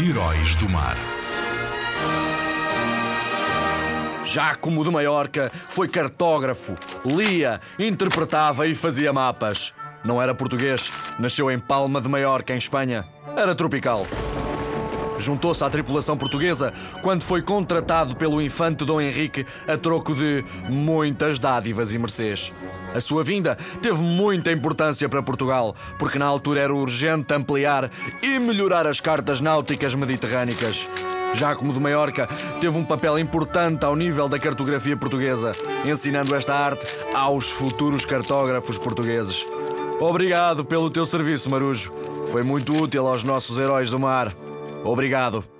Heróis do Mar. Jacomo de Maiorca foi cartógrafo, lia, interpretava e fazia mapas. Não era português, nasceu em Palma de Maiorca, em Espanha. Era tropical. Juntou-se à tripulação portuguesa quando foi contratado pelo infante Dom Henrique a troco de muitas dádivas e mercês. A sua vinda teve muita importância para Portugal, porque na altura era urgente ampliar e melhorar as cartas náuticas mediterrânicas. Jacomo de Maiorca teve um papel importante ao nível da cartografia portuguesa, ensinando esta arte aos futuros cartógrafos portugueses. Obrigado pelo teu serviço, Marujo. Foi muito útil aos nossos heróis do mar. Obrigado.